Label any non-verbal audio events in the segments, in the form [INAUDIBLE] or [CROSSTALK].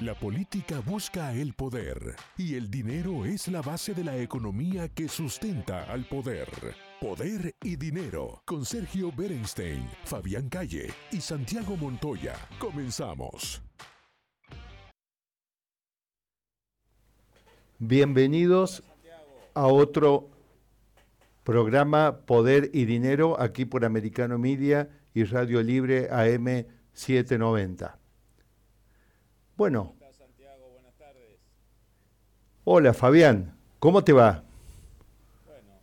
La política busca el poder y el dinero es la base de la economía que sustenta al poder. Poder y dinero con Sergio Berenstein, Fabián Calle y Santiago Montoya. Comenzamos. Bienvenidos a otro programa Poder y Dinero aquí por Americano Media y Radio Libre AM 790. Bueno. Hola Fabián, ¿cómo te va?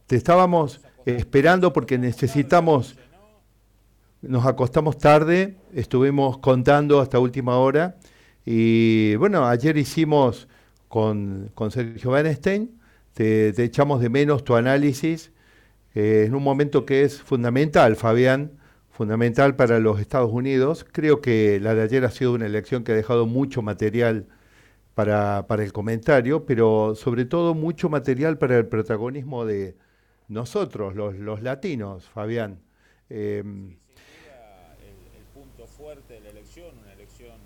Te estábamos esperando porque necesitamos, nos acostamos tarde, estuvimos contando hasta última hora y bueno, ayer hicimos con, con Sergio Bernstein, te, echamos de menos tu análisis eh, en un momento que es fundamental, Fabián, fundamental para los Estados Unidos. Creo que la de ayer ha sido una elección que ha dejado mucho material para, para el comentario, pero sobre todo mucho material para el protagonismo de nosotros, los, los latinos, Fabián. Eh, el, el, punto fuerte de la elección, una elección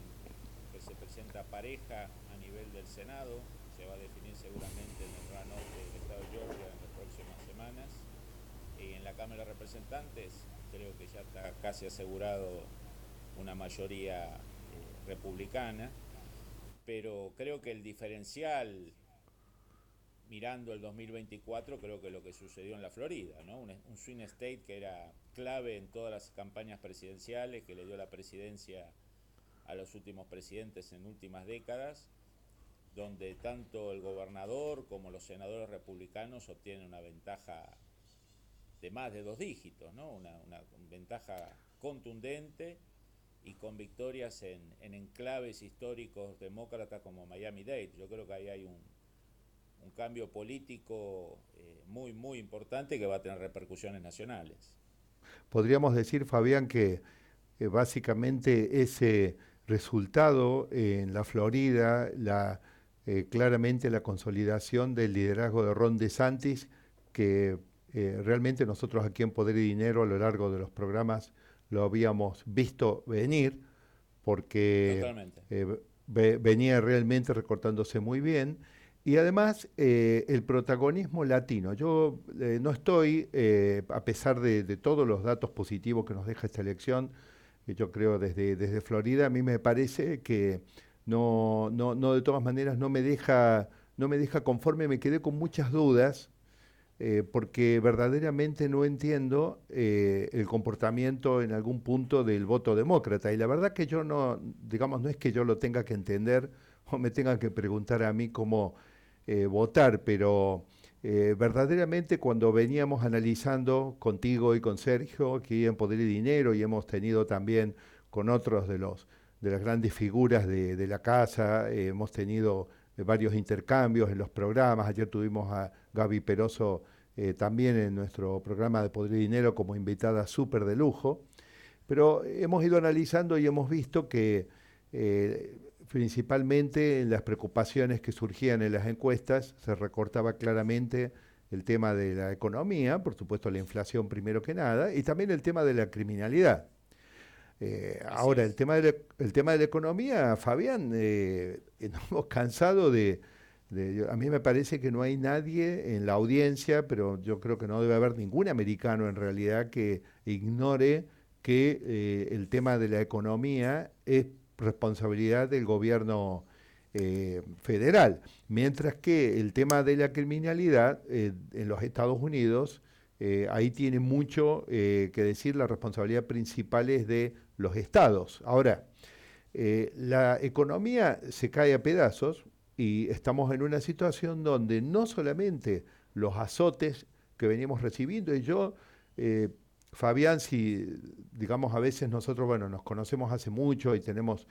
que se presenta pareja a nivel del Senado, se va a definir seguramente en el gran norte del estado de Georgia en las próximas semanas, y en la Cámara de Representantes creo que ya está casi asegurado una mayoría eh, republicana, pero creo que el diferencial mirando el 2024 creo que lo que sucedió en la Florida, ¿no? un, un swing state que era clave en todas las campañas presidenciales, que le dio la presidencia a los últimos presidentes en últimas décadas, donde tanto el gobernador como los senadores republicanos obtienen una ventaja de más de dos dígitos, ¿no? una, ventaja contundente y con victorias en, en, enclaves históricos demócratas como Miami-Dade. Yo creo que ahí hay un, un cambio político eh, muy, muy importante que va a tener repercusiones nacionales. Podríamos decir, Fabián, que básicamente ese resultado en la Florida, la, eh, claramente la consolidación del liderazgo de Ron DeSantis, que eh, realmente nosotros aquí en Poder y Dinero a lo largo de los programas lo habíamos visto venir porque eh, ve, venía realmente recortándose muy bien. Y además eh, el protagonismo latino. Yo no estoy, a pesar de, de, todos los datos positivos que nos deja esta elección, yo creo desde, desde Florida, a mí me parece que no, no, no de todas maneras no me deja, no me deja conforme, me quedé con muchas dudas eh, porque verdaderamente no entiendo eh, el comportamiento en algún punto del voto demócrata. Y la verdad que yo no, digamos, no es que yo lo tenga que entender o me tengan que preguntar a mí cómo eh, votar, pero verdaderamente cuando veníamos analizando contigo y con Sergio aquí en Poder y Dinero y hemos tenido también con otros de los de las grandes figuras de, de la casa, hemos tenido varios intercambios en los programas. Ayer tuvimos a Gaby Peroso eh, también en nuestro programa de Poder y Dinero como invitada súper de lujo. Pero hemos ido analizando y hemos visto que eh, principalmente en las preocupaciones que surgían en las encuestas se recortaba claramente el tema de la economía, por supuesto la inflación primero que nada, y también el tema de la criminalidad. Eh, ahora, el tema, de la, el tema de la economía, Fabián, eh, nos [LAUGHS] hemos cansado de, a mí me parece que no hay nadie en la audiencia, pero yo creo que no debe haber ningún americano en realidad que ignore que eh, el tema de la economía es responsabilidad del gobierno eh, federal, mientras que el tema de la criminalidad eh, en los Estados Unidos, ahí tiene mucho que decir, la responsabilidad principal es de los estados. Ahora, la economía se cae a pedazos, y estamos en una situación donde no solamente los azotes que venimos recibiendo, y yo, eh, Fabián, si digamos a veces nosotros, bueno, nos conocemos hace mucho y tenemos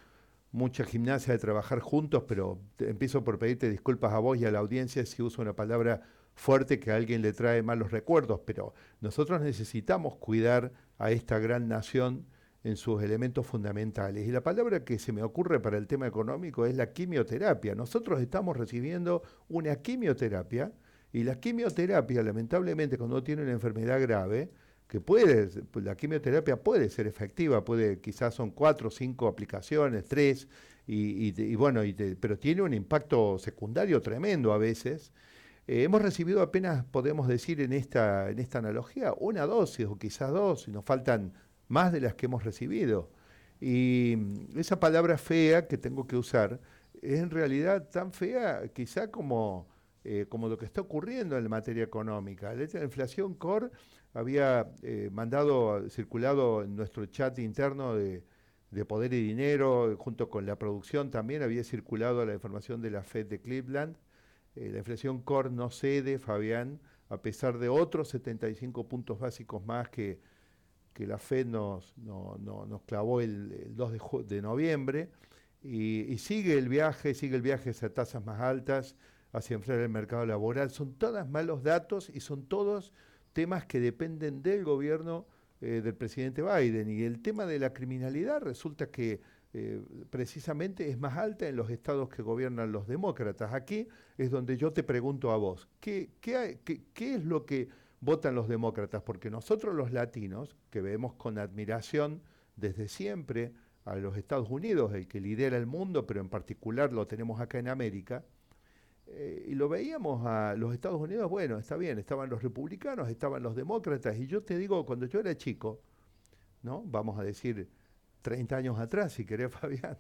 mucha gimnasia de trabajar juntos, pero empiezo por pedirte disculpas a vos y a la audiencia si uso una palabra fuerte que a alguien le trae malos recuerdos, pero nosotros necesitamos cuidar a esta gran nación en sus elementos fundamentales. Y la palabra que se me ocurre para el tema económico es la quimioterapia. Nosotros estamos recibiendo una quimioterapia y la quimioterapia, lamentablemente, cuando uno tiene una enfermedad grave, que puede, la quimioterapia puede ser efectiva, puede, quizás son cuatro o cinco aplicaciones, tres, y, bueno, pero tiene un impacto secundario tremendo a veces. Eh, hemos recibido apenas, podemos decir en esta, en esta analogía, una dosis o quizás dos, y nos faltan más de las que hemos recibido. Y esa palabra fea que tengo que usar es en realidad tan fea quizá como, eh, como lo que está ocurriendo en materia económica. La inflación core había eh, mandado, circulado en nuestro chat interno de, Poder y Dinero, junto con la producción también había circulado la información de la Fed de Cleveland. Eh, la inflación core no cede, Fabián, a pesar de otros 75 puntos básicos más que, que la Fed nos, clavó el, 2 de, noviembre. Y, sigue el viaje, sigue el viaje hacia tasas más altas, hacia enfriar el mercado laboral. Son todos malos datos y son todos temas que dependen del gobierno eh, del presidente Biden. Y el tema de la criminalidad resulta que eh, precisamente es más alta en los estados que gobiernan los demócratas. Aquí es donde yo te pregunto a vos, ¿qué, qué, qué es lo que votan los demócratas? Porque nosotros los latinos, que vemos con admiración desde siempre a los Estados Unidos, el que lidera el mundo, pero en particular lo tenemos acá en América, eh, y lo veíamos a los Estados Unidos, bueno, está bien, estaban los republicanos, estaban los demócratas, y yo te digo, cuando yo era chico, ¿no? Vamos a decir 30 años atrás, si querés, [LAUGHS] Fabián.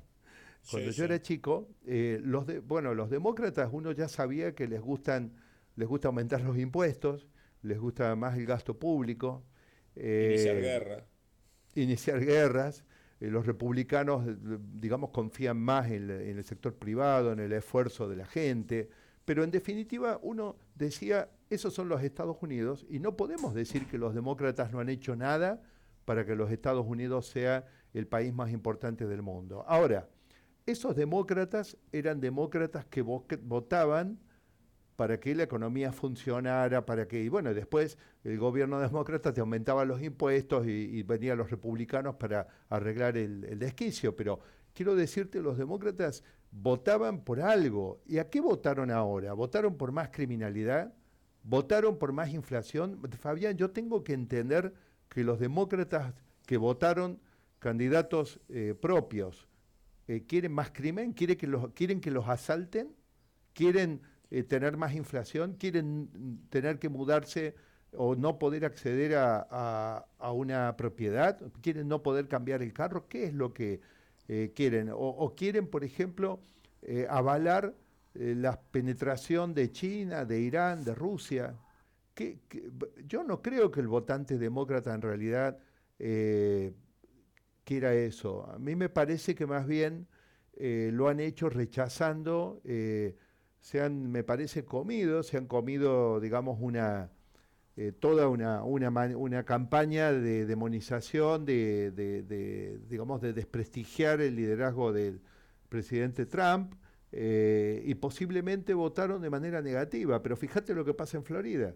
Cuando yo era chico, eh, los de, bueno, los demócratas uno ya sabía que les gustan, les gusta aumentar los impuestos, les gusta más el gasto público. iniciar eh, guerra. Iniciar guerras. Eh, los republicanos, eh, digamos, confían más en, el sector privado, en el esfuerzo de la gente, pero en definitiva uno decía, esos son los Estados Unidos y no podemos decir que los demócratas no han hecho nada para que los Estados Unidos sea el país más importante del mundo. Ahora, esos demócratas eran demócratas que votaban para que la economía funcionara, para que, y bueno, después el gobierno demócrata te aumentaba los impuestos y, venían los republicanos para arreglar el, desquicio, pero quiero decirte, los demócratas votaban por algo. ¿Y a qué votaron ahora? ¿Votaron por más criminalidad? ¿Votaron por más inflación? Fabián, yo tengo que entender que los demócratas que votaron candidatos eh, propios eh, quieren más crimen, quieren que los, quieren que los asalten, quieren eh, tener más inflación, quieren tener que mudarse o no poder acceder a, una propiedad, quieren no poder cambiar el carro, ¿qué es lo que eh, quieren? O, quieren, por ejemplo, eh, avalar la penetración de China, de Irán, de Rusia. yo no creo que el votante demócrata en realidad quiera eso. A mí me parece que más bien lo han hecho rechazando se han, me parece, comido, se han comido, digamos, una, eh, toda una, una, campaña de demonización, de, de, digamos, de desprestigiar el liderazgo del presidente Trump eh, y posiblemente votaron de manera negativa. Pero fíjate lo que pasa en Florida.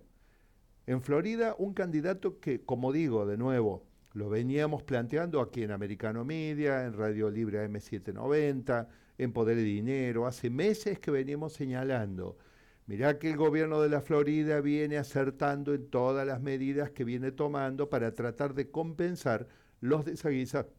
En Florida, un candidato que, como digo, de nuevo, lo veníamos planteando aquí en Americano Media, en Radio Libre AM790, en Poder y Dinero. Hace meses que venimos señalando. Mirá que el gobierno de la Florida viene acertando en todas las medidas que viene tomando para tratar de compensar los desaguisados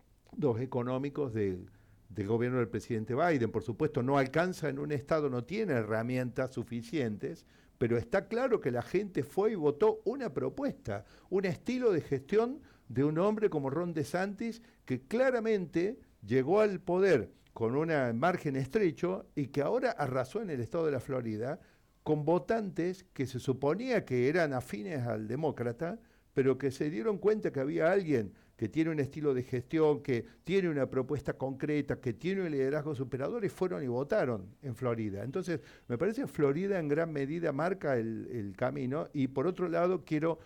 económicos del gobierno del presidente Biden. Por supuesto, no alcanza en un Estado, no tiene herramientas suficientes, pero está claro que la gente fue y votó una propuesta, un estilo de gestión de un hombre como Ron DeSantis que claramente llegó al poder con un margen estrecho y que ahora arrasó en el estado de la Florida con votantes que se suponía que eran afines al demócrata, pero que se dieron cuenta que había alguien que tiene un estilo de gestión, que tiene una propuesta concreta, que tiene un liderazgo superador y fueron y votaron en Florida. Entonces, me parece que Florida en gran medida marca el, camino y por otro lado quiero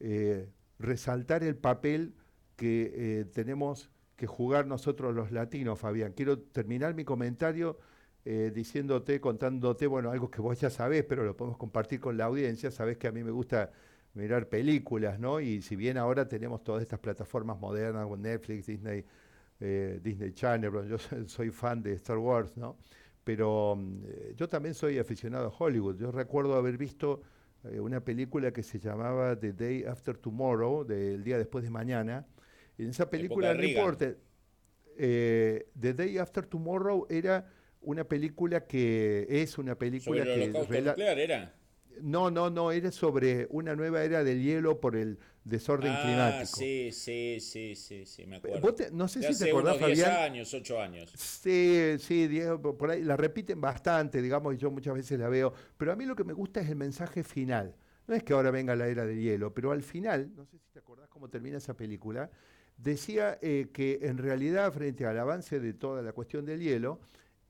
eh, resaltar el papel que eh, tenemos que jugar nosotros los latinos, Fabián. Quiero terminar mi comentario eh, diciéndote, contándote, bueno, algo que vos ya sabés, pero lo podemos compartir con la audiencia. Sabés que a mí me gusta mirar películas, ¿no? Y si bien ahora tenemos todas estas plataformas modernas, Netflix, Disney, eh, Disney Channel, yo [LAUGHS] soy fan de Star Wars, ¿no? Pero mm, yo también soy aficionado a Hollywood. Yo recuerdo haber visto eh, una película que se llamaba The Day After Tomorrow, del día después de mañana. En esa película, no importa, eh, The Day After Tomorrow era una película que es una película ¿Sobre el que... nuclear era? No, no, no, era sobre una nueva era del hielo por el desorden ah, climático. Sí, sí, sí, sí, sí, me acuerdo. no sé si te acordás, unos 10 años, 8 años. Sí, sí, Diego, por ahí la repiten bastante, digamos, y yo muchas veces la veo. Pero a mí lo que me gusta es el mensaje final. No es que ahora venga la era del hielo, pero al final, no sé si te acordás cómo termina esa película, decía eh, que en realidad, frente al avance de toda la cuestión del hielo,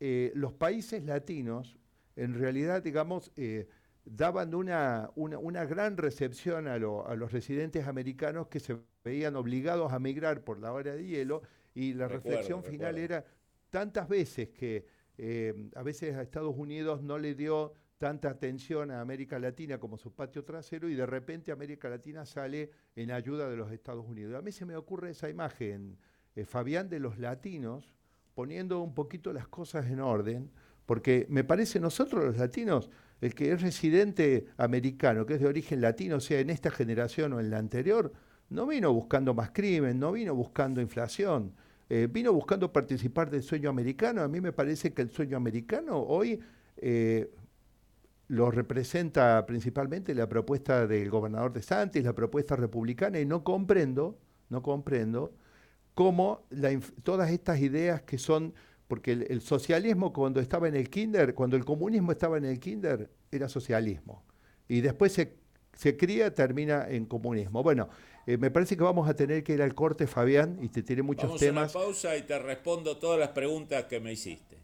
eh, los países latinos, en realidad, digamos, eh, daban una, una, gran recepción a, los residentes americanos que se veían obligados a migrar por la hora de hielo y la reflexión final era tantas veces que a veces a Estados Unidos no le dio tanta atención a América Latina como su patio trasero y de repente América Latina sale en ayuda de los Estados Unidos. A mí se me ocurre esa imagen, eh, Fabián, de los latinos poniendo un poquito las cosas en orden, porque me parece nosotros los latinos el que es residente americano, que es de origen latino, sea en esta generación o en la anterior, no vino buscando más crimen, no vino buscando inflación, eh, vino buscando participar del sueño americano. A mí me parece que el sueño americano hoy eh, lo representa principalmente la propuesta del gobernador de Santis, la propuesta republicana, y no comprendo, no comprendo cómo todas estas ideas que son porque el, socialismo cuando estaba en el kinder, cuando el comunismo estaba en el kinder, era socialismo. Y después se, se cría, termina en comunismo. Bueno, eh, me parece que vamos a tener que ir al corte, Fabián, y te tiene muchos vamos temas. A una pausa y te respondo todas las preguntas que me hiciste.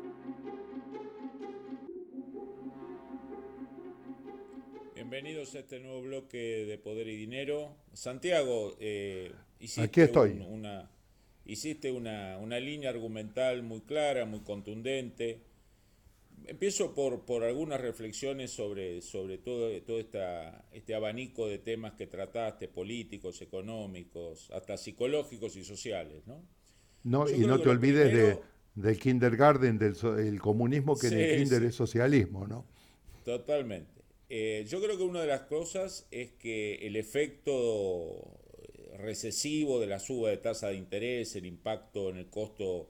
Bienvenidos a este nuevo bloque de Poder y Dinero. Santiago, eh, hiciste, Aquí estoy. una, hiciste una, una línea argumental muy clara, muy contundente Empiezo por, por algunas reflexiones sobre, sobre todo, todo esta, este abanico de temas que trataste, políticos, económicos, hasta psicológicos y sociales. ¿no? No, y no te olvides de, del kindergarten, del el comunismo, que en el kinder es socialismo, ¿no? Totalmente. Eh, yo creo que una de las cosas es que el efecto recesivo de la suba de tasa de interés, el impacto en el costo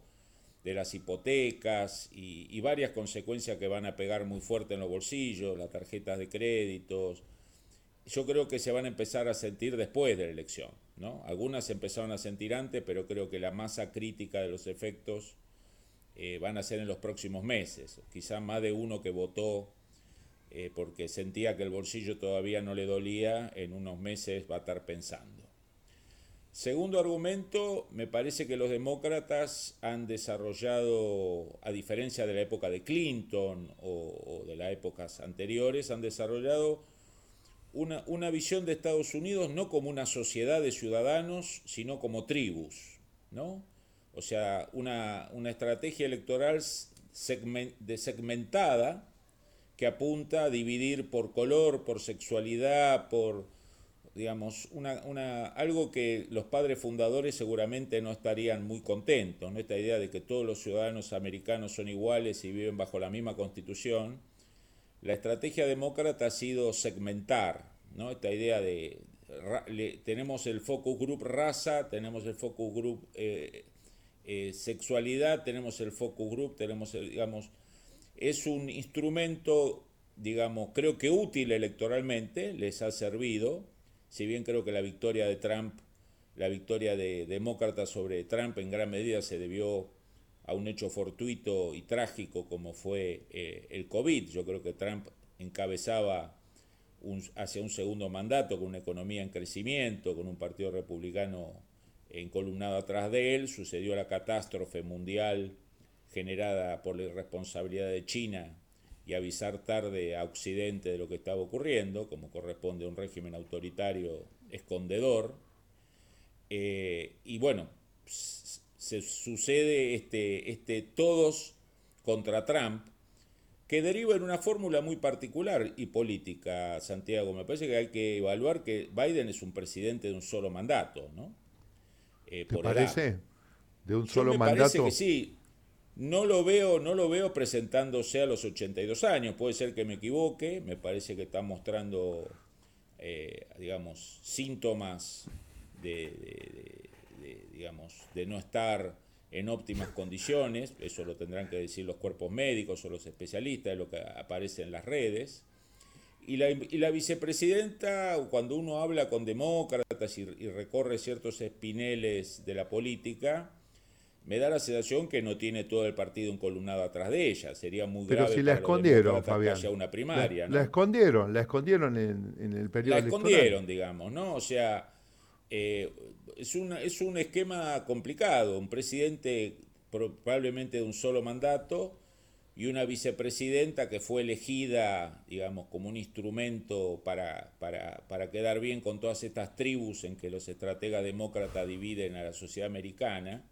de las hipotecas y, varias consecuencias que van a pegar muy fuerte en los bolsillos, las tarjetas de créditos. Yo creo que se van a empezar a sentir después de la elección. ¿no? Algunas se empezaron a sentir antes, pero creo que la masa crítica de los efectos eh, van a ser en los próximos meses. Quizá más de uno que votó eh, porque sentía que el bolsillo todavía no le dolía, en unos meses va a estar pensando. Segundo argumento, me parece que los demócratas han desarrollado, a diferencia de la época de Clinton o, de las épocas anteriores, han desarrollado una, una, visión de Estados Unidos no como una sociedad de ciudadanos, sino como tribus, ¿no? O sea, una, una estrategia electoral segmentada que apunta a dividir por color, por sexualidad, por digamos, una, una, algo que los padres fundadores seguramente no estarían muy contentos, ¿no? esta idea de que todos los ciudadanos americanos son iguales y viven bajo la misma constitución. La estrategia demócrata ha sido segmentar, ¿no? esta idea de, tenemos el focus group raza, tenemos el focus group eh, eh, sexualidad, tenemos el focus group, tenemos el, digamos, es un instrumento, digamos, creo que útil electoralmente, les ha servido, si bien creo que la victoria de Trump, la victoria de demócratas sobre Trump en gran medida se debió a un hecho fortuito y trágico como fue eh, el COVID. Yo creo que Trump encabezaba hacia un segundo mandato con una economía en crecimiento, con un partido republicano encolumnado atrás de él, sucedió la catástrofe mundial generada por la irresponsabilidad de China y avisar tarde a Occidente de lo que estaba ocurriendo, como corresponde a un régimen autoritario escondedor. Eh, y bueno, se sucede este, este todos contra Trump, que deriva en una fórmula muy particular y política, Santiago. Me parece que hay que evaluar que Biden es un presidente de un solo mandato, ¿no? Eh, ¿Te parece? ¿De un solo mandato? Parece que sí. No lo veo, no lo veo presentándose a los 82 años. Puede ser que me equivoque. Me parece que está mostrando, eh, digamos, síntomas de, digamos, de no estar en óptimas condiciones, eso lo tendrán que decir los cuerpos médicos o los especialistas, lo que aparece en las redes. Y la, y la vicepresidenta, cuando uno habla con demócratas y, recorre ciertos espineles de la política, me da la sensación que no tiene todo el partido encolumnado atrás de ella. Sería muy grave. Pero si la escondieron, Fabián. una primaria, la, escondieron, la escondieron en, en el periodo. La escondieron, digamos, ¿no? O sea, eh, es, es un esquema complicado, un presidente probablemente de un solo mandato y una vicepresidenta que fue elegida, digamos, como un instrumento para, para, para, quedar bien con todas estas tribus en que los estrategas demócratas dividen a la sociedad americana.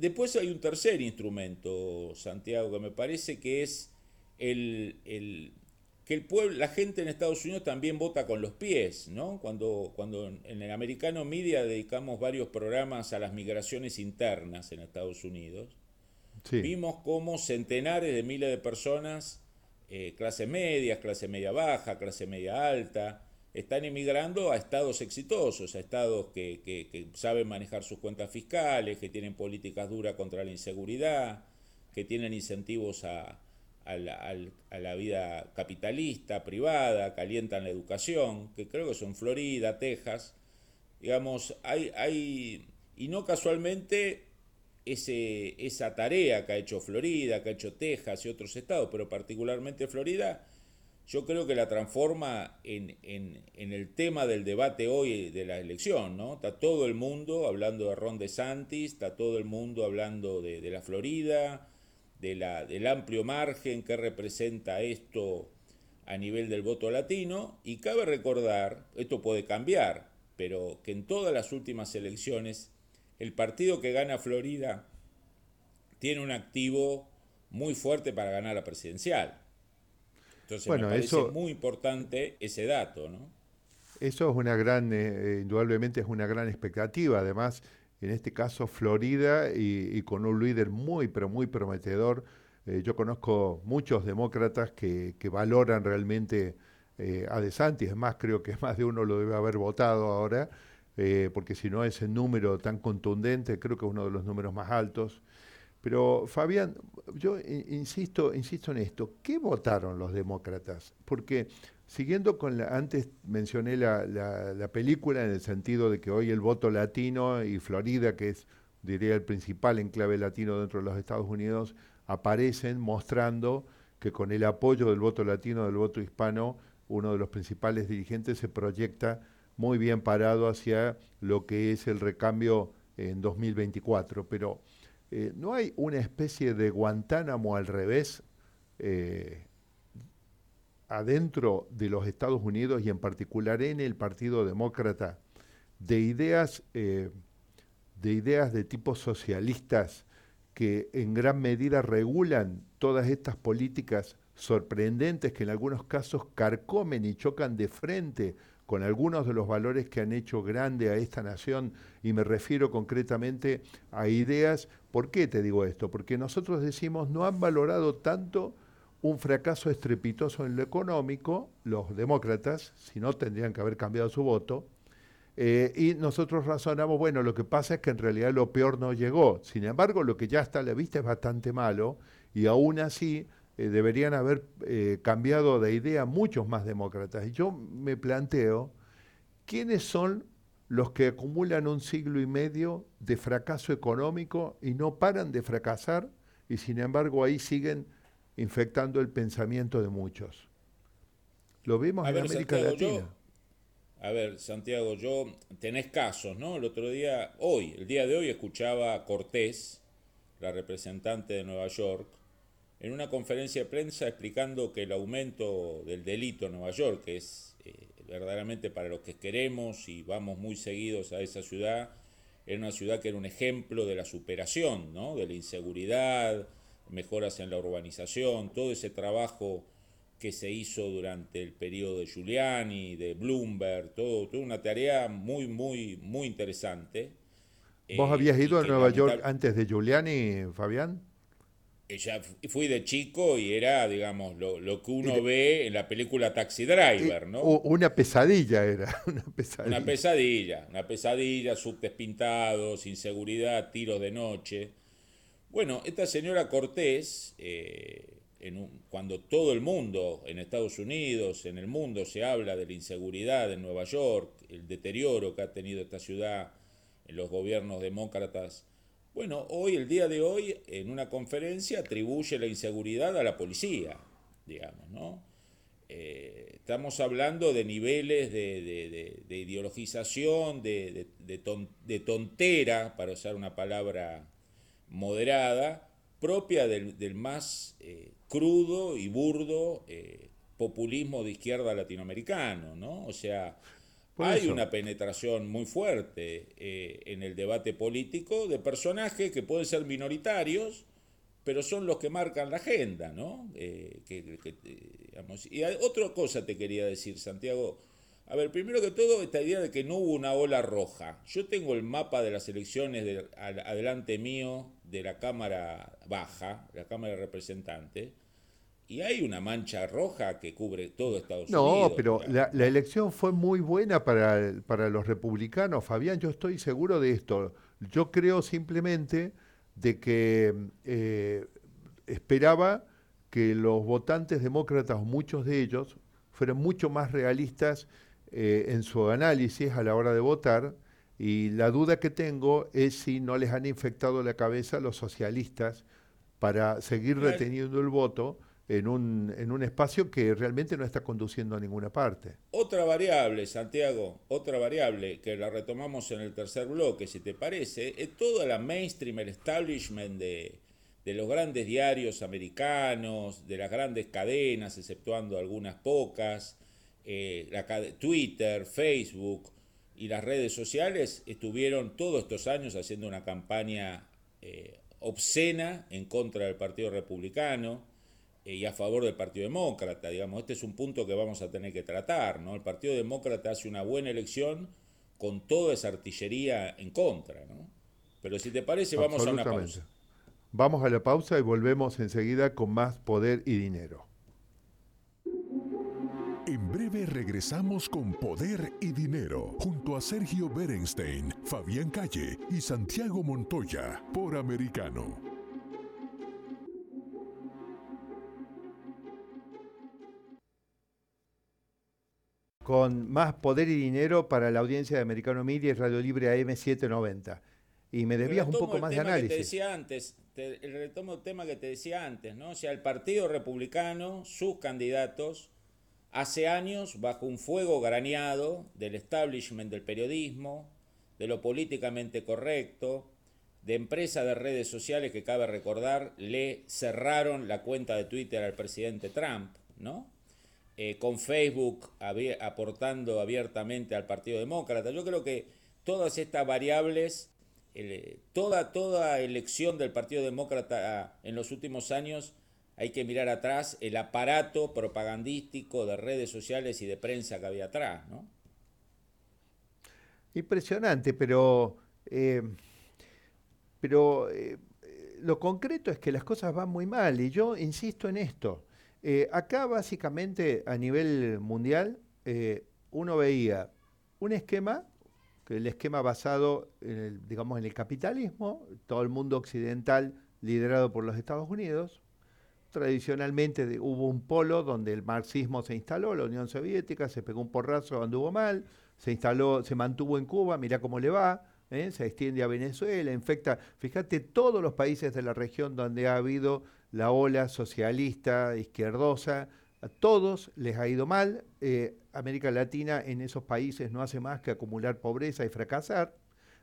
Después hay un tercer instrumento, Santiago, que me parece que es el, el, que el pueblo, la gente en Estados Unidos también vota con los pies, ¿no? Cuando, cuando en el americano media dedicamos varios programas a las migraciones internas en Estados Unidos, vimos cómo centenares de miles de personas, eh, clase media, clase media baja, clase media alta, están emigrando a estados exitosos, a estados que, que saben manejar sus cuentas fiscales, que tienen políticas duras contra la inseguridad, que tienen incentivos a, a la, vida capitalista, privada, calientan la educación, que creo que son Florida, Texas, digamos, hay, hay y no casualmente ese, esa tarea que ha hecho Florida, que ha hecho Texas y otros estados, pero particularmente Florida, yo creo que la transforma en, en, en, el tema del debate hoy de la elección, ¿no? Está todo el mundo hablando de Ron DeSantis, está todo el mundo hablando de, de la Florida, de la, del amplio margen que representa esto a nivel del voto latino y cabe recordar, esto puede cambiar, pero que en todas las últimas elecciones el partido que gana Florida tiene un activo muy fuerte para ganar la presidencial. Entonces me parece muy importante ese dato, ¿no? Eso es una gran, eh, indudablemente es una gran expectativa. Además, en este caso Florida, y, con un líder muy, pero muy prometedor. Eh, yo conozco muchos demócratas que, valoran realmente eh, a DeSantis, es más, creo que [LAUGHS] más de uno lo debe haber votado ahora, eh, porque si no ese número tan contundente, creo que es uno de los números más altos. Pero Fabián, yo insisto, insisto en esto, ¿qué votaron los demócratas? Porque Siguiendo con la, antes mencioné la, la, película en el sentido de que hoy el voto latino y Florida, que es, diría, el principal enclave latino dentro de los Estados Unidos, aparecen mostrando que con el apoyo del voto latino, del voto hispano, uno de los principales dirigentes se proyecta muy bien parado hacia lo que es el recambio en 2024. Pero eh, no hay una especie de Guantánamo al revés. Eh, adentro de los Estados Unidos y en particular en el Partido Demócrata de ideas, eh, de ideas de tipo socialistas que en gran medida regulan todas estas políticas sorprendentes que en algunos casos carcomen y chocan de frente con algunos de los valores que han hecho grande a esta nación, y me refiero concretamente a ideas. ¿Por qué te digo esto? Porque nosotros decimos no han valorado tanto un fracaso estrepitoso en lo económico, los demócratas, si no tendrían que haber cambiado su voto, eh, y nosotros razonamos, bueno, lo que pasa es que en realidad lo peor no llegó. Sin embargo, lo que ya está a la vista es bastante malo y aún así eh, deberían haber eh, cambiado de idea muchos más demócratas. Y yo me planteo, ¿quiénes son los que acumulan un siglo y medio de fracaso económico y no paran de fracasar y sin embargo ahí siguen infectando el pensamiento de muchos? Lo vimos en América Latina. A ver, Santiago, yo tenés casos, ¿no? El otro día, hoy, el día de hoy, escuchaba a Cortés, la representante de Nueva York, en una conferencia de prensa explicando que el aumento del delito en Nueva York, que es eh, verdaderamente para los que queremos y vamos muy seguidos a esa ciudad, era una ciudad que era un ejemplo de la superación, ¿no? De la inseguridad, mejoras en la urbanización, todo ese trabajo que se hizo durante el periodo de Giuliani, de Bloomberg, todo, toda una tarea muy, muy, muy interesante. ¿Vos habías eh, ido a Nueva York antes de Giuliani, Fabián? Ya fui de chico y era, digamos, lo, que uno ve en la película Taxi Driver, ¿no? Una pesadilla era, [LAUGHS] una pesadilla. Una pesadilla, una pesadilla, subtes pintados, inseguridad, tiros de noche. Bueno, esta señora Cortés, eh, cuando todo el mundo, en Estados Unidos, en el mundo, se habla de la inseguridad en Nueva York, el deterioro que ha tenido esta ciudad en los gobiernos demócratas, bueno, hoy, el día de hoy, en una conferencia atribuye la inseguridad a la policía, digamos, ¿no? Eh, estamos hablando de niveles de, ideologización, de, tontera, para usar una palabra moderada, propia del, más eh, crudo y burdo eh, populismo de izquierda latinoamericano, ¿no? O sea, hay una penetración muy fuerte eh, en el debate político de personajes que pueden ser minoritarios, pero son los que marcan la agenda, ¿no? y otra cosa te quería decir, Santiago. A ver, primero que todo, esta idea de que no hubo una ola roja. Yo tengo el mapa de las elecciones de, adelante mío de la Cámara Baja, la Cámara de Representantes, y hay una mancha roja que cubre todo Estados Unidos. No, pero la, elección fue muy buena para, para los republicanos, Fabián, yo estoy seguro de esto. Yo creo simplemente de que eh, esperaba que los votantes demócratas, muchos de ellos, fueran mucho más realistas eh, en su análisis a la hora de votar y la duda que tengo es si no les han infectado la cabeza los socialistas para seguir reteniendo el voto en un, en un espacio que realmente no está conduciendo a ninguna parte. Otra variable, Santiago, otra variable que la retomamos en el tercer bloque, si te parece, es toda la mainstream, el establishment de, de los grandes diarios americanos, de las grandes cadenas, exceptuando algunas pocas, eh, Twitter, Facebook, y las redes sociales estuvieron todos estos años haciendo una campaña eh, obscena en contra del Partido Republicano y a favor del Partido Demócrata. Digamos, este es un punto que vamos a tener que tratar. ¿no? El Partido Demócrata hace una buena elección con toda esa artillería en contra. ¿no? Pero si te parece, vamos a una pausa. Vamos a la pausa y volvemos enseguida con más poder y dinero. En breve regresamos con Poder y Dinero, junto a Sergio Berenstein, Fabián Calle y Santiago Montoya, por Americano. Con más Poder y Dinero para la audiencia de Americano Media y Radio Libre AM790. Y me debías un poco más de análisis. Que te decía antes, el retomo el tema que te decía antes, ¿no? O sea, el Partido Republicano, sus candidatos, hace años bajo un fuego graneado del establishment del periodismo, de lo políticamente correcto, de empresas de redes sociales que cabe recordar le cerraron la cuenta de Twitter al presidente Trump, ¿no? Eh, con Facebook aportando abiertamente al Partido Demócrata. Yo creo que todas estas variables, toda, toda elección del Partido Demócrata en los últimos años hay que mirar atrás el aparato propagandístico de redes sociales y de prensa que había atrás, ¿no? Impresionante, pero, eh, pero eh, lo concreto es que las cosas van muy mal y yo insisto en esto. Eh, acá básicamente a nivel mundial uno veía un esquema, el esquema basado en el, digamos, en el capitalismo, todo el mundo occidental liderado por los Estados Unidos, tradicionalmente hubo un polo donde el marxismo se instaló, la Unión Soviética, se pegó un porrazo, anduvo mal, se instaló, se mantuvo en Cuba, mira cómo le va, ¿eh? se extiende a Venezuela, infecta, fíjate, todos los países de la región donde ha habido la ola socialista, izquierdosa, a todos les ha ido mal. Eh, América Latina en esos países no hace más que acumular pobreza y fracasar.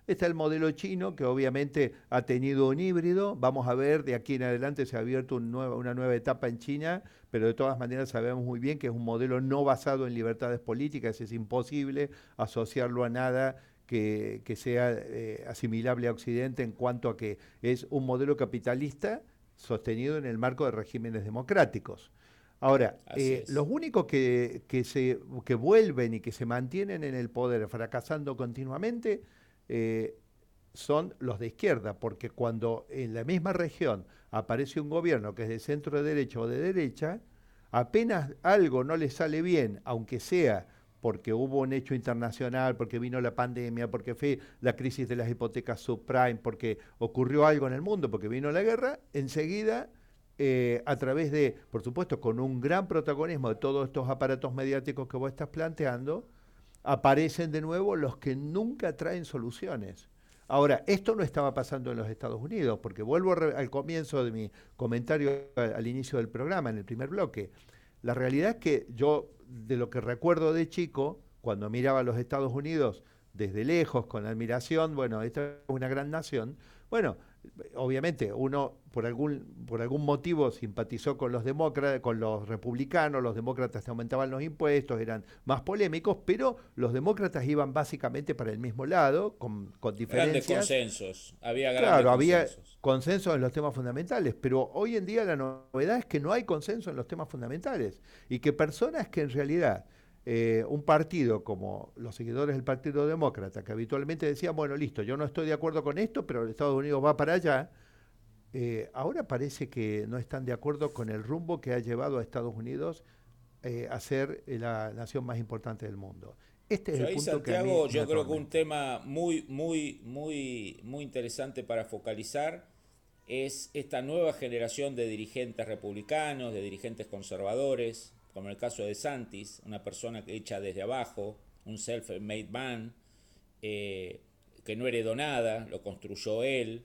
Está el modelo chino, que obviamente ha tenido un híbrido. Vamos a ver, de aquí en adelante se ha abierto una nueva etapa en China, pero de todas maneras sabemos muy bien que es un modelo no basado en libertades políticas. Es imposible asociarlo a nada que, sea eh, asimilable a Occidente en cuanto a que es un modelo capitalista sostenido en el marco de regímenes democráticos. Ahora, eh, los únicos que, que, se, que vuelven y que se mantienen en el poder fracasando continuamente eh, son los de izquierda, porque cuando en la misma región aparece un gobierno que es de centro de derecha o de derecha, apenas algo no le sale bien, aunque sea porque hubo un hecho internacional, porque vino la pandemia, porque fue la crisis de las hipotecas subprime, porque ocurrió algo en el mundo, porque vino la guerra, enseguida, eh, a través de, por supuesto, con un gran protagonismo de todos estos aparatos mediáticos que vos estás planteando, aparecen de nuevo los que nunca traen soluciones. Ahora, esto no estaba pasando en los Estados Unidos, porque vuelvo al comienzo de mi comentario al, inicio del programa, en el primer bloque. La realidad es que yo, de lo que recuerdo de chico, cuando miraba a los Estados Unidos desde lejos, con admiración, bueno, esta es una gran nación, bueno, obviamente uno por algún, por algún motivo simpatizó con los demócratas, con los republicanos, los demócratas te aumentaban los impuestos, eran más polémicos, pero los demócratas iban básicamente para el mismo lado, con, con diferencias. Grandes consensos, había grandes Claro, había consenso en los temas fundamentales, pero hoy en día la novedad es que no hay consenso en los temas fundamentales y que personas que en realidad eh, un partido como los seguidores del Partido Demócrata, que habitualmente decían, bueno, listo, yo no estoy de acuerdo con esto, pero Estados Unidos va para allá, eh, ahora parece que no están de acuerdo con el rumbo que ha llevado a Estados Unidos eh, a ser la nación más importante del mundo. Este es el punto Santiago, yo creo que un tema muy, muy, muy, muy interesante para focalizar es esta nueva generación de dirigentes republicanos, de dirigentes conservadores, como en el caso de Santis, una persona que hecha desde abajo, un self-made man, eh, que no heredó nada, lo construyó él,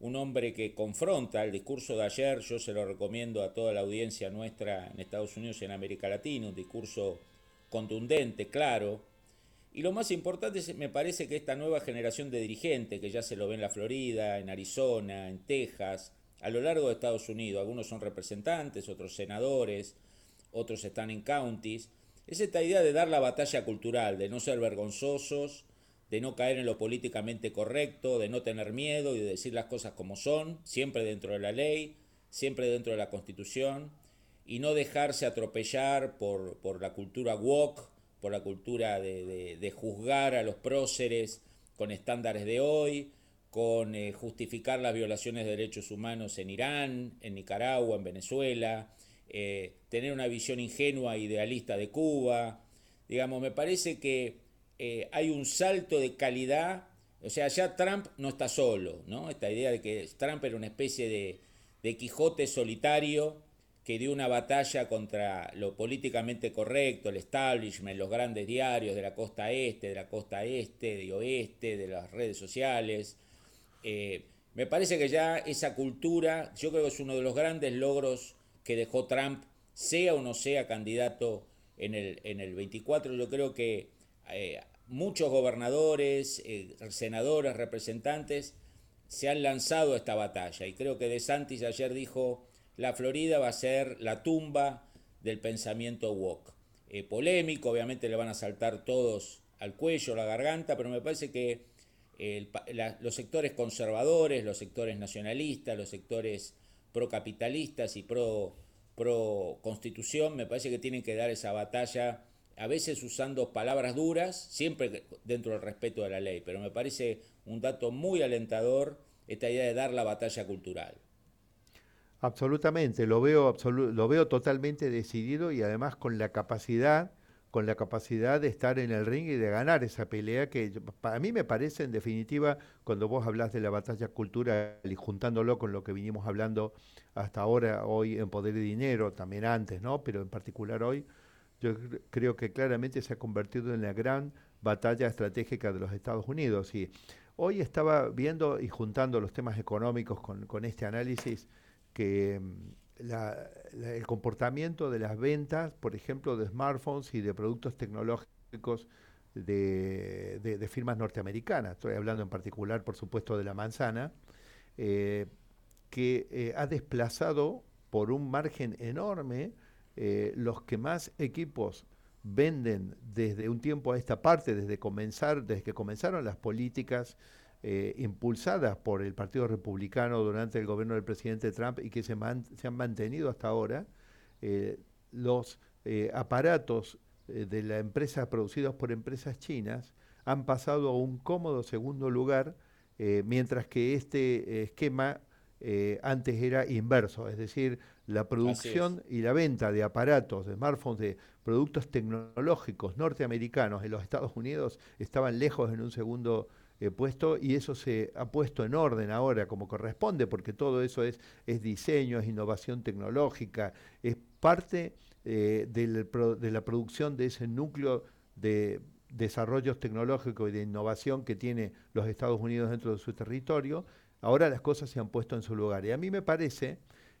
un hombre que confronta el discurso de ayer, yo se lo recomiendo a toda la audiencia nuestra en Estados Unidos y en América Latina, un discurso contundente, claro. Y lo más importante es, me parece que esta nueva generación de dirigentes, que ya se lo ve en la Florida, en Arizona, en Texas, a lo largo de Estados Unidos, algunos son representantes, otros senadores, otros están en counties. Es esta idea de dar la batalla cultural, de no ser vergonzosos, de no caer en lo políticamente correcto, de no tener miedo y de decir las cosas como son, siempre dentro de la ley, siempre dentro de la constitución, y no dejarse atropellar por, por la cultura woke, por la cultura de, juzgar a los próceres con estándares de hoy, con eh, justificar las violaciones de derechos humanos en Irán, en Nicaragua, en Venezuela, eh, tener una visión ingenua, idealista de Cuba. Digamos, me parece que eh, hay un salto de calidad. O sea, ya Trump no está solo, ¿no? Esta idea de que Trump era una especie de, de Quijote solitario que dio una batalla contra lo políticamente correcto, el establishment, los grandes diarios de la costa este, de la costa este, de oeste, de las redes sociales. Eh, me parece que ya esa cultura, yo creo que es uno de los grandes logros que dejó Trump, sea o no sea candidato en el, en el 24. Yo creo que eh, muchos gobernadores, eh, senadores, representantes se han lanzado a esta batalla. Y creo que De Santis ayer dijo, la Florida va a ser la tumba del pensamiento woke. Eh, polémico, obviamente le van a saltar todos al cuello, la garganta, pero me parece que los sectores conservadores, los sectores nacionalistas, los sectores procapitalistas y pro constitución, me parece que tienen que dar esa batalla, a veces usando palabras duras, siempre dentro del respeto de la ley, pero me parece un dato muy alentador esta idea de dar la batalla cultural. Absolutamente, lo veo, lo veo totalmente decidido y además con la capacidad con la capacidad de estar en el ring y de ganar esa pelea que para mí me parece en definitiva cuando vos hablas de la batalla cultural y juntándolo con lo que vinimos hablando hasta ahora hoy en Poder y Dinero, también antes, ¿no? Pero en particular hoy yo creo que claramente se ha convertido en la gran batalla estratégica de los Estados Unidos y hoy estaba viendo y juntando los temas económicos con, con este análisis que el comportamiento de las ventas, por ejemplo, de smartphones y de productos tecnológicos de, firmas norteamericanas. Estoy hablando en particular, por supuesto, de la manzana, eh, que eh, ha desplazado por un margen enorme eh, los que más equipos venden desde un tiempo a esta parte, desde comenzar, desde que comenzaron las políticas eh, impulsadas por el Partido Republicano durante el gobierno del presidente Trump y que se, han mantenido hasta ahora, eh, los eh, aparatos de la empresa producidos por empresas chinas han pasado a un cómodo segundo lugar, mientras que este esquema antes era inverso, es decir, la producción y la venta de aparatos, de smartphones, de productos tecnológicos norteamericanos en los Estados Unidos estaban lejos en un segundo puesto y eso se ha puesto en orden ahora como corresponde, porque todo eso es, es diseño, es innovación tecnológica, es parte eh, de la producción de ese núcleo de desarrollos tecnológicos y de innovación que tiene los Estados Unidos dentro de su territorio, ahora las cosas se han puesto en su lugar. Y a mí me parece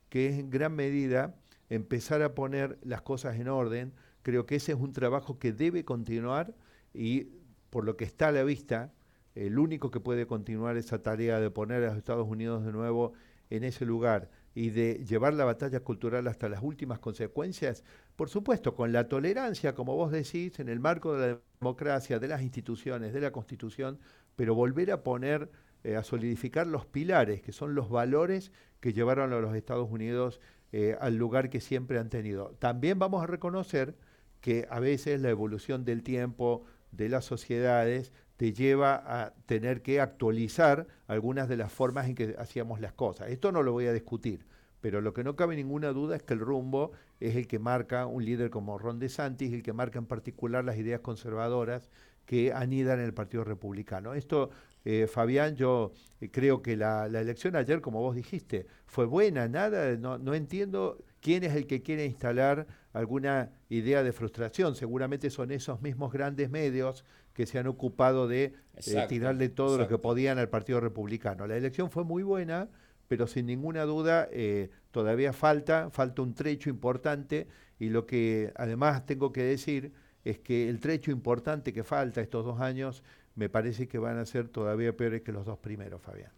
que es en gran medida empezar a poner las cosas en orden, creo que ese es un trabajo que debe continuar y por lo que está a la vista, el único que puede continuar esa tarea de poner a los Estados Unidos de nuevo en ese lugar y de llevar la batalla cultural hasta las últimas consecuencias, por supuesto, con la tolerancia, como vos decís, en el marco de la democracia, de las instituciones, de la Constitución, pero volver a poner, eh, a solidificar los pilares, que son los valores que llevaron a los Estados Unidos eh, al lugar que siempre han tenido. También vamos a reconocer que a veces la evolución del tiempo, de las sociedades, te lleva a tener que actualizar algunas de las formas en que hacíamos las cosas. Esto no lo voy a discutir, pero lo que no cabe ninguna duda es que el rumbo es el que marca un líder como Ron DeSantis, el que marca en particular las ideas conservadoras que anidan en el Partido Republicano. Esto, eh, Fabián, yo eh, creo que la, elección ayer, como vos dijiste, fue buena, nada, no, no entiendo quién es el que quiere instalar alguna idea de frustración. Seguramente son esos mismos grandes medios que se han ocupado de eh, tirarle todo lo que podían al Partido Republicano. La elección fue muy buena, pero sin ninguna duda eh, todavía falta, falta un trecho importante y lo que además tengo que decir es que el trecho importante que falta estos dos años me parece que van a ser todavía peores que los dos primeros, Fabián.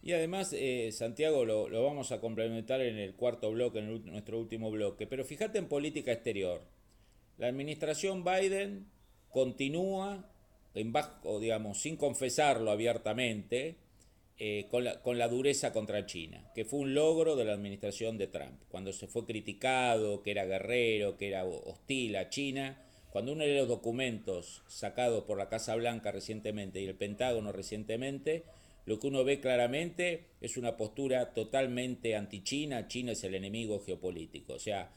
Y además, eh, Santiago, lo, lo, vamos a complementar en el cuarto bloque, en nuestro último bloque, pero fíjate en política exterior. La administración Biden continúa en bajo, digamos, sin confesarlo abiertamente, eh, con, la, con, la, dureza contra China, que fue un logro de la administración de Trump. Cuando se fue criticado, que era guerrero, que era hostil a China, cuando uno lee los documentos sacados por la Casa Blanca recientemente y el Pentágono recientemente, lo que uno ve claramente es una postura totalmente anti-China. China es el enemigo geopolítico. O sea,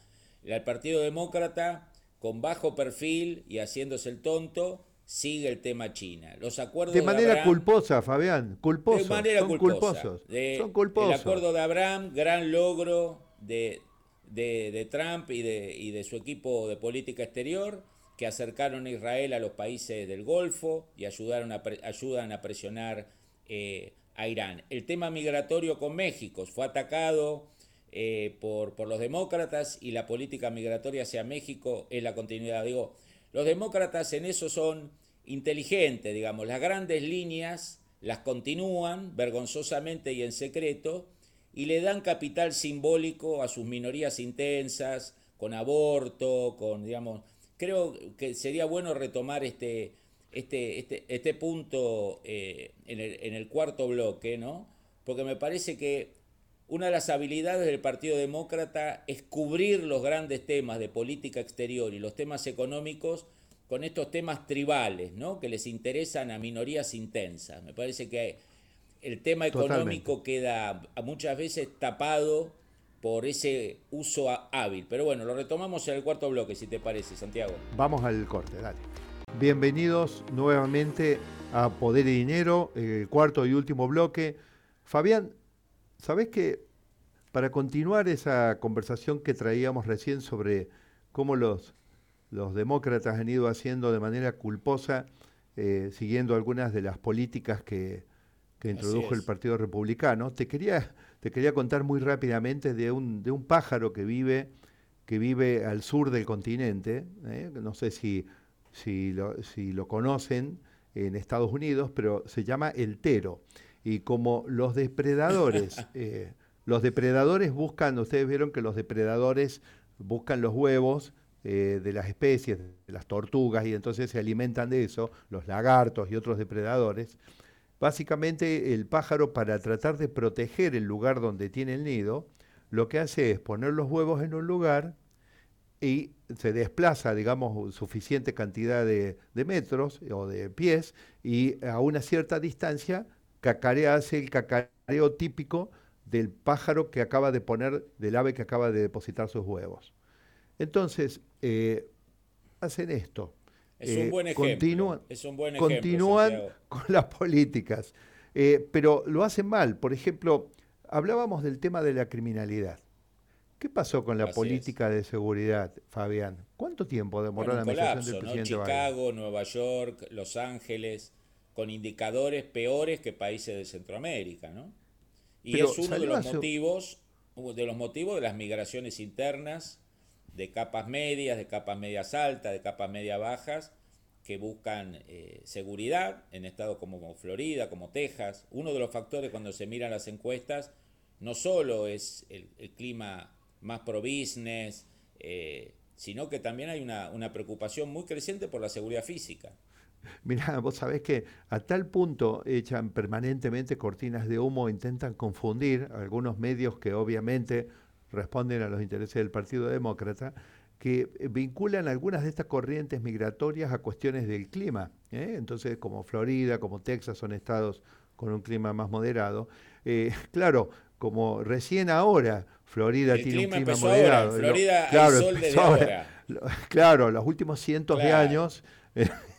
el Partido Demócrata con bajo perfil y haciéndose el tonto, sigue el tema China. Los acuerdos de manera culposa, Fabián, culposo. De manera son culposos. son culposos. El acuerdo de Abraham, gran logro de, de, Trump y de, y de su equipo de política exterior, que acercaron a Israel a los países del Golfo y ayudaron a, ayudan a presionar eh, a Irán. El tema migratorio con México fue atacado eh, por, los demócratas y la política migratoria hacia México es la continuidad. Digo, los demócratas en eso son inteligentes, digamos, las grandes líneas las continúan vergonzosamente y en secreto y le dan capital simbólico a sus minorías intensas, con aborto, con, digamos, creo que sería bueno retomar este, este, este, este punto eh, en, el, en el cuarto bloque, ¿no? Porque me parece que una de las habilidades del Partido Demócrata es cubrir los grandes temas de política exterior y los temas económicos con estos temas tribales, ¿no? que les interesan a minorías intensas. Me parece que el tema económico queda muchas veces tapado por ese uso hábil. Pero bueno, lo retomamos en el cuarto bloque, si te parece, Santiago. Vamos al corte, dale. Bienvenidos nuevamente a Poder y Dinero, el cuarto y último bloque. Fabián, ¿sabés que para continuar esa conversación que traíamos recién sobre cómo los, los demócratas han ido haciendo de manera culposa, eh, siguiendo algunas de las políticas que, que introdujo el Partido Republicano, te quería, te quería contar muy rápidamente de un, de un pájaro que vive, que vive al sur del continente, ¿eh? no sé si, si, lo, si lo conocen en Estados Unidos, pero se llama el tero. Y como los depredadores, [LAUGHS] eh, los depredadores buscan, ustedes vieron que los depredadores buscan los huevos eh, de las especies, de las tortugas, y entonces se alimentan de eso, los lagartos y otros depredadores. Básicamente el pájaro para tratar de proteger el lugar donde tiene el nido, lo que hace es poner los huevos en un lugar y se desplaza, digamos, suficiente cantidad de, metros o de pies y a una cierta distancia cacarea, hace el cacareo típico del pájaro que acaba de poner, del ave que acaba de depositar sus huevos. Entonces, eh, hacen esto. Es un eh, buen ejemplo. Continúan, con las políticas, eh, pero lo hacen mal. Por ejemplo, hablábamos del tema de la criminalidad. ¿Qué pasó con la política de seguridad, Fabián? ¿Cuánto tiempo demoró la administración del presidente ¿no? Chicago, Nueva York, Los Ángeles, con indicadores peores que países de Centroamérica, ¿no? Y es uno de los motivos, de los motivos de las migraciones internas de capas medias, de capas medias altas, de capas medias bajas, que buscan eh, seguridad en estados como, Florida, como Texas. Uno de los factores cuando se miran las encuestas no solo es el, clima más pro-business, eh, sino que también hay una, una preocupación muy creciente por la seguridad física. [LAUGHS] Mirá, vos sabés que a tal punto echan permanentemente cortinas de humo, intentan confundir algunos medios que obviamente responden a los intereses del Partido Demócrata, que eh, vinculan algunas de estas corrientes migratorias a cuestiones del clima. ¿eh? Entonces, como Florida, como Texas, son estados con un clima más moderado. Eh, [LAUGHS] claro, como recién ahora Florida tiene un clima moderado. Florida claro, sol desde ahora. Claro, los últimos cientos de años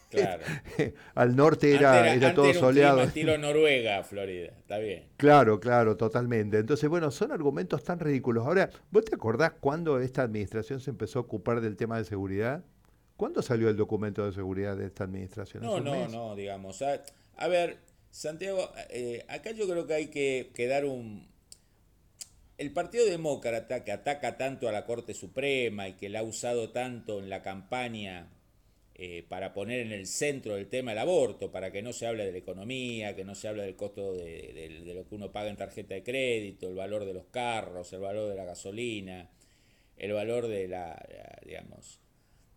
Claro. [LAUGHS] Al norte era, era, todo soleado. estilo Noruega, Florida, está bien. Claro, claro, totalmente. Entonces, bueno, son argumentos tan ridículos. Ahora, ¿vos te acordás cuándo esta administración se empezó a ocupar del tema de seguridad? ¿Cuándo salió el documento de seguridad de esta administración? No, no, no, digamos. A, ver, Santiago, eh, acá yo creo que hay que, que dar un, el Partido Demócrata, que ataca tanto a la Corte Suprema y que la ha usado tanto en la campaña eh, para poner en el centro del tema el aborto, para que no se hable de la economía, que no se hable del costo de, lo que uno paga en tarjeta de crédito, el valor de los carros, el valor de la gasolina, el valor de la, digamos,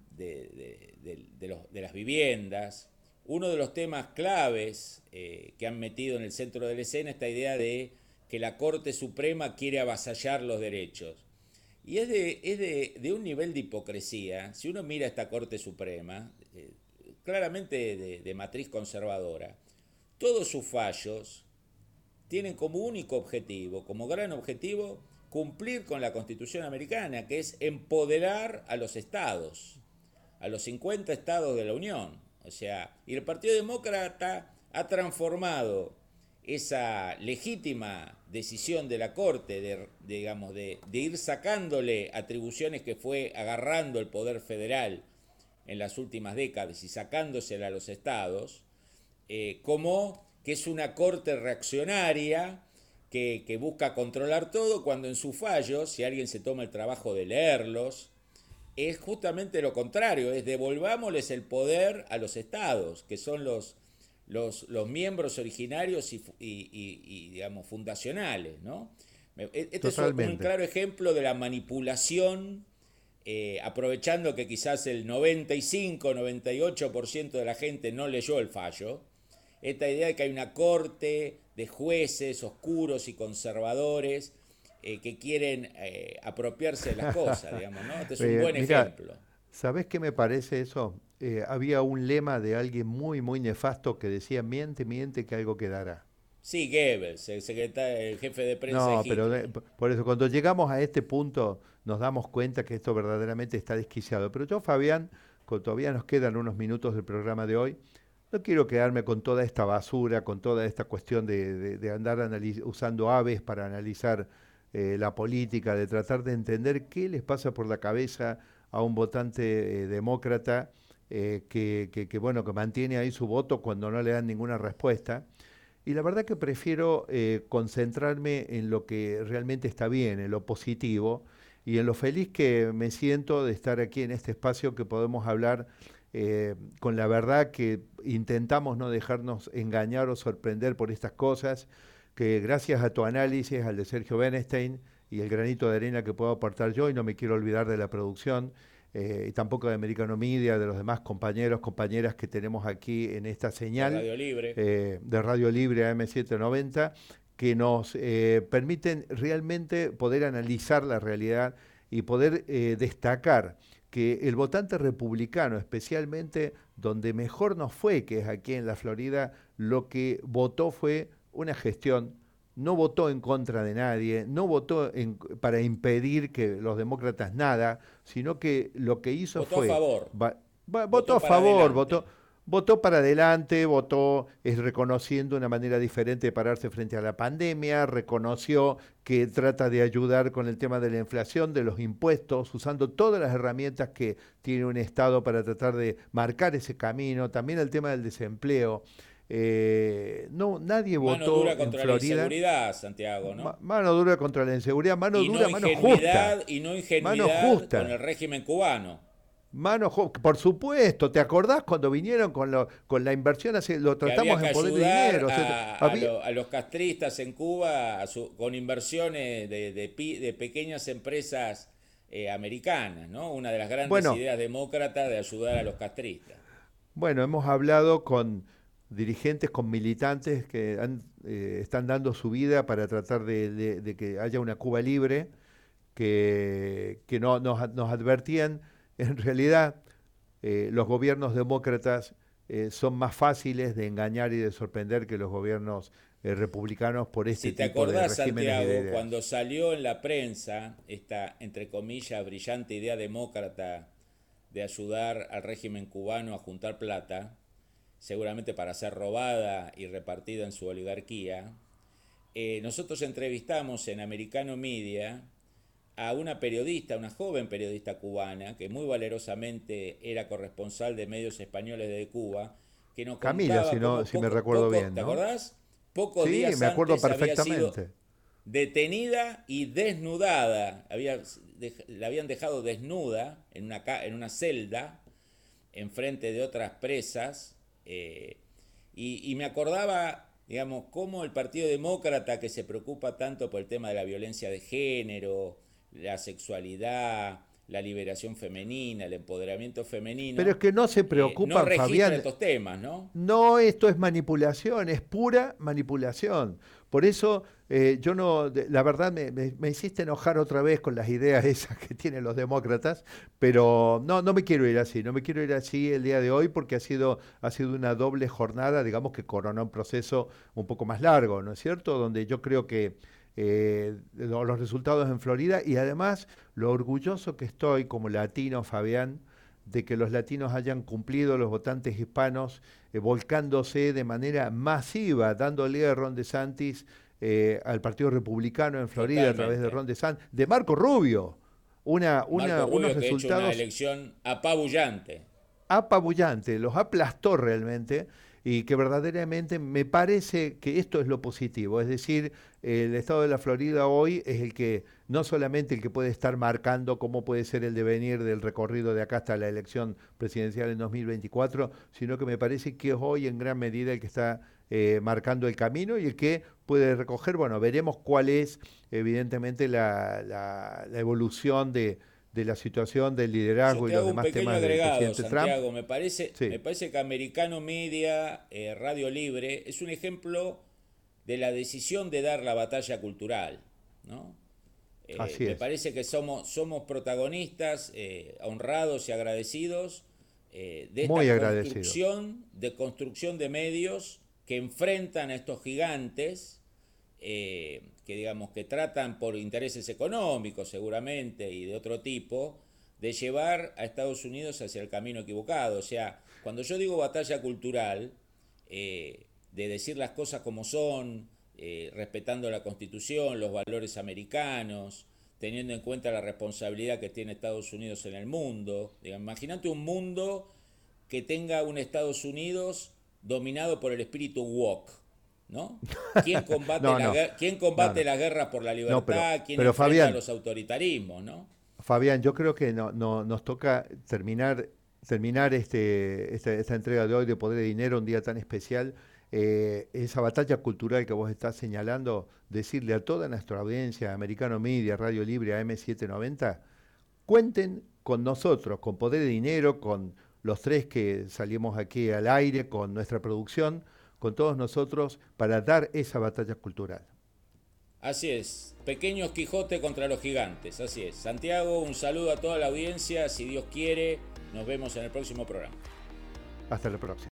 de, las viviendas. Uno de los temas claves eh, que han metido en el centro de la escena esta idea de que la Corte Suprema quiere avasallar los derechos. Y es de, de, un nivel de hipocresía, si uno mira esta Corte Suprema, eh, claramente de, matriz conservadora, todos sus fallos tienen como único objetivo, como gran objetivo, cumplir con la Constitución americana, que es empoderar a los estados, a los 50 estados de la Unión. O sea, y el Partido Demócrata ha transformado esa legítima decisión de la Corte de, digamos, de, ir sacándole atribuciones que fue agarrando el Poder Federal en las últimas décadas y sacándosela a los estados, eh, como que es una Corte reaccionaria que, que busca controlar todo, cuando en su fallo, si alguien se toma el trabajo de leerlos, es justamente lo contrario, es devolvámosles el poder a los estados, que son los los, los miembros originarios y, digamos, fundacionales, ¿no? E, este es un claro ejemplo de la manipulación, eh, aprovechando que quizás el 95-98% de la gente no leyó el fallo, esta idea de que hay una corte de jueces oscuros y conservadores que quieren apropiarse de las cosas, digamos, ¿no? Este es un [LAUGHS] buen ejemplo. ¿Sabes qué me parece eso? Había un lema de alguien muy, muy nefasto que decía, miente, miente, que algo quedará. Sí, Goebbels, el, secretario, el jefe de prensa. No, pero por eso, cuando llegamos a este punto, nos damos cuenta que esto verdaderamente está desquiciado. Pero yo, Fabián, con, todavía nos quedan unos minutos del programa de hoy, no quiero quedarme con toda esta basura, con toda esta cuestión de, andar usando aves para analizar eh, la política, de tratar de entender qué les pasa por la cabeza a un votante eh, demócrata eh, que, bueno, que mantiene ahí su voto cuando no le dan ninguna respuesta. Y la verdad que prefiero eh, concentrarme en lo que realmente está bien, en lo positivo y en lo feliz que me siento de estar aquí en este espacio que podemos hablar eh, con la verdad que intentamos no dejarnos engañar o sorprender por estas cosas, que gracias a tu análisis, al de Sergio Benestein y el granito de arena que puedo aportar yo, y no me quiero olvidar de la producción, eh, y tampoco de Americano Media, de los demás compañeros, compañeras que tenemos aquí en esta señal de Radio Libre, eh, de Radio Libre AM790, que nos eh, permiten realmente poder analizar la realidad y poder destacar que el votante republicano, especialmente donde mejor nos fue, que es aquí en la Florida, lo que votó fue una gestión no votó en contra de nadie, no votó para impedir que los demócratas nada, sino que lo que hizo votó fue... A favor. votó, a favor, votó, votó para adelante, votó es reconociendo una manera diferente de pararse frente a la pandemia, reconoció que trata de ayudar con el tema de la inflación, de los impuestos, usando todas las herramientas que tiene un Estado para tratar de marcar ese camino, también el tema del desempleo. Eh, no, nadie mano votó dura contra en Florida. la inseguridad, Santiago, ¿no? mano dura contra la inseguridad, mano dura, mano justa. Y no ingenuidad con el régimen cubano. Mano por supuesto, ¿te acordás cuando vinieron con, lo, con la inversión? Así, lo tratamos en poder de dinero. A, los castristas en Cuba con inversiones de, de, pequeñas empresas eh, americanas, ¿no? Una de las grandes ideas demócratas de ayudar a los castristas. Bueno, hemos hablado con dirigentes, con militantes que eh, están dando su vida para tratar de, que haya una Cuba libre, que, que no, nos, advertían, [LAUGHS] en realidad eh, los gobiernos demócratas eh, son más fáciles de engañar y de sorprender que los gobiernos republicanos por este si te tipo acordás, de Santiago, cuando salió en la prensa esta, entre comillas, brillante idea demócrata de ayudar al régimen cubano a juntar plata, seguramente para ser robada y repartida en su oligarquía, eh, nosotros entrevistamos en Americano Media a una periodista, una joven periodista cubana, que muy valerosamente era corresponsal de medios españoles de Cuba, que nos Camila, si, no, si me recuerdo bien. ¿Te acordás? Pocos sí, días me acuerdo antes perfectamente. Había sido detenida y desnudada. Había, la habían dejado desnuda en una, en una celda, enfrente de otras presas, eh, y, me acordaba, digamos, cómo el Partido Demócrata, que se preocupa tanto por el tema de la violencia de género, la sexualidad, la liberación femenina, el empoderamiento femenino. Pero es que no se eh, preocupan, no Fabián. estos temas, ¿no? No, esto es manipulación, es pura manipulación. Por eso eh, yo no, la verdad me, hiciste enojar otra vez con las ideas [LAUGHS] esas que tienen los demócratas, pero no, no me quiero ir así, no me quiero ir así el día de hoy porque ha sido, ha sido una doble jornada, digamos que coronó un proceso un poco más largo, ¿no es cierto? Donde yo creo que eh, los resultados en Florida y además lo orgulloso que estoy como latino, Fabián, de que los latinos hayan cumplido, los votantes hispanos, eh, volcándose de manera masiva, dándole a Ron DeSantis eh, al Partido Republicano en Florida a través de Ron DeSantis, de Marco Rubio. Una, una, unos resultados. una elección apabullante. Apabullante, los aplastó realmente y que verdaderamente me parece que esto es lo positivo, es decir, el estado de la Florida hoy es el que no solamente el que puede estar marcando cómo puede ser el devenir del recorrido de acá hasta la elección presidencial en 2024, sino que me parece que es hoy en gran medida el que está eh, marcando el camino y el que puede recoger, bueno, veremos cuál es evidentemente la, la, evolución de, de la situación del liderazgo y los demás temas del presidente Trump. Me parece, me parece que Americano Media, eh, Radio Libre, es un ejemplo de la decisión de dar la batalla cultural, ¿no? Eh, me parece que somos, somos protagonistas eh, honrados y agradecidos de esta construcción de, construcción de medios que enfrentan a estos gigantes que digamos que tratan por intereses económicos seguramente y de otro tipo de llevar a Estados Unidos hacia el camino equivocado. O sea, cuando yo digo batalla cultural, eh, de decir las cosas como son, eh, respetando la Constitución, los valores americanos, teniendo en cuenta la responsabilidad que tiene Estados Unidos en el mundo. Imagínate un mundo que tenga un Estados Unidos dominado por el espíritu woke. ¿No? ¿Quién [LAUGHS] combate, la, ¿quién combate las guerras por la libertad? ¿Quién enfrenta los autoritarismos? ¿no? Fabián, yo creo que no, nos toca terminar, terminar este, esta, entrega de hoy de Poder de Dinero, un día tan especial. Eh, esa batalla cultural que vos estás señalando, decirle a toda nuestra audiencia, Americano Media, Radio Libre, AM790, cuenten con nosotros, con Poder de Dinero, con los tres que salimos aquí al aire, con nuestra producción, con todos nosotros, para dar esa batalla cultural. Así es, Pequeños Quijote contra los gigantes, así es. Santiago, un saludo a toda la audiencia, si Dios quiere, nos vemos en el próximo programa. Hasta la próxima.